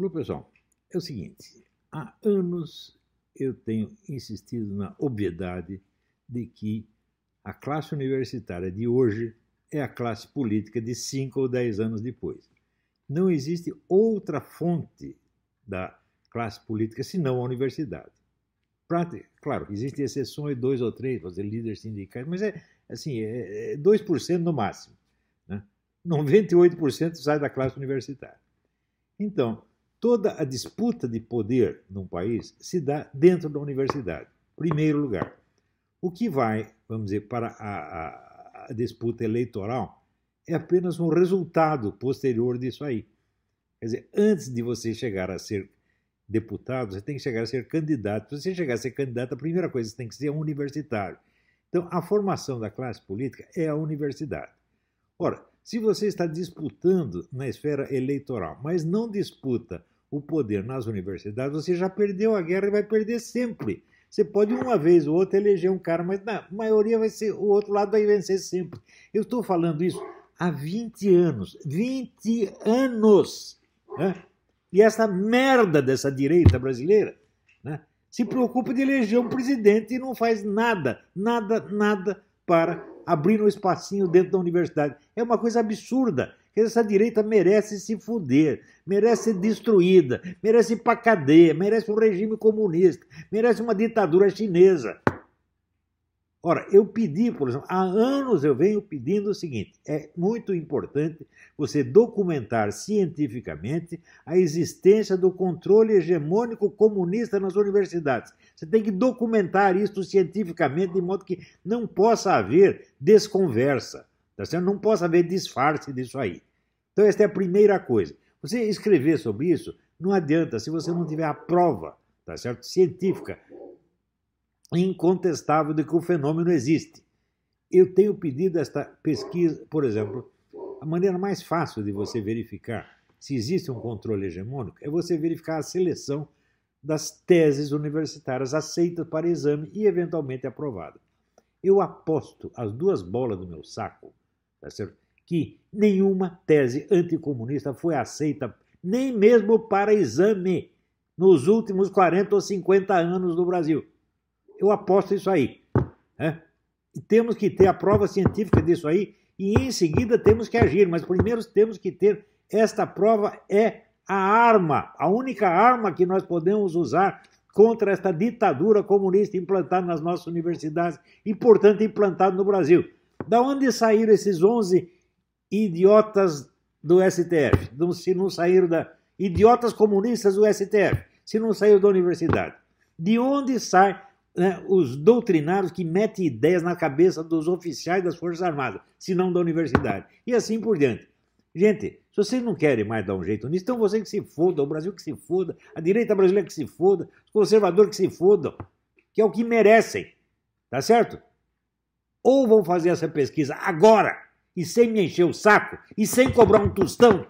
Alô, pessoal. É o seguinte: há anos eu tenho insistido na obviedade de que a classe universitária de hoje é a classe política de cinco ou dez anos depois. Não existe outra fonte da classe política senão a universidade. Claro, existem exceções, dois ou três, fazer líderes sindicais, mas é assim, é 2% é no máximo. Né? 98% sai da classe universitária. Então, toda a disputa de poder num país se dá dentro da universidade, primeiro lugar. O que vai, vamos dizer, para a, a, a disputa eleitoral é apenas um resultado posterior disso aí. Quer dizer, antes de você chegar a ser deputado, você tem que chegar a ser candidato. Se você chegar a ser candidato, a primeira coisa que você tem que ser um universitário. Então, a formação da classe política é a universidade. Ora, se você está disputando na esfera eleitoral, mas não disputa o poder nas universidades, você já perdeu a guerra e vai perder sempre. Você pode uma vez ou outra eleger um cara, mas na maioria vai ser o outro lado vai vencer sempre. Eu estou falando isso há 20 anos. 20 anos! Né? E essa merda dessa direita brasileira né, se preocupa de eleger um presidente e não faz nada, nada, nada para abrir um espacinho dentro da universidade. É uma coisa absurda. Essa direita merece se fuder, merece ser destruída, merece ir para cadeia, merece um regime comunista, merece uma ditadura chinesa. Ora, eu pedi, por exemplo, há anos eu venho pedindo o seguinte: é muito importante você documentar cientificamente a existência do controle hegemônico comunista nas universidades. Você tem que documentar isso cientificamente, de modo que não possa haver desconversa, tá certo? não possa haver disfarce disso aí. Então, esta é a primeira coisa. Você escrever sobre isso não adianta se você não tiver a prova tá certo? científica incontestável de que o fenômeno existe. Eu tenho pedido esta pesquisa, por exemplo, a maneira mais fácil de você verificar se existe um controle hegemônico é você verificar a seleção das teses universitárias aceitas para exame e eventualmente aprovadas. Eu aposto as duas bolas do meu saco tá certo? que nenhuma tese anticomunista foi aceita, nem mesmo para exame, nos últimos 40 ou 50 anos no Brasil. Eu aposto isso aí. Né? Temos que ter a prova científica disso aí e em seguida temos que agir, mas primeiro temos que ter esta prova é a arma, a única arma que nós podemos usar contra esta ditadura comunista implantada nas nossas universidades e, portanto, implantada no Brasil. Da onde saíram esses 11 idiotas do STF? Se não saíram da. Idiotas comunistas do STF, se não saíram da universidade. De onde sai né, os doutrinários que metem ideias na cabeça dos oficiais das Forças Armadas, se não da universidade. E assim por diante. Gente, se vocês não querem mais dar um jeito nisso, então vocês que se fodam, o Brasil que se foda, a direita brasileira que se foda, os conservadores que se fodam, que é o que merecem. Tá certo? Ou vão fazer essa pesquisa agora, e sem me encher o saco, e sem cobrar um tostão,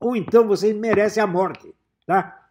ou então vocês merecem a morte, tá?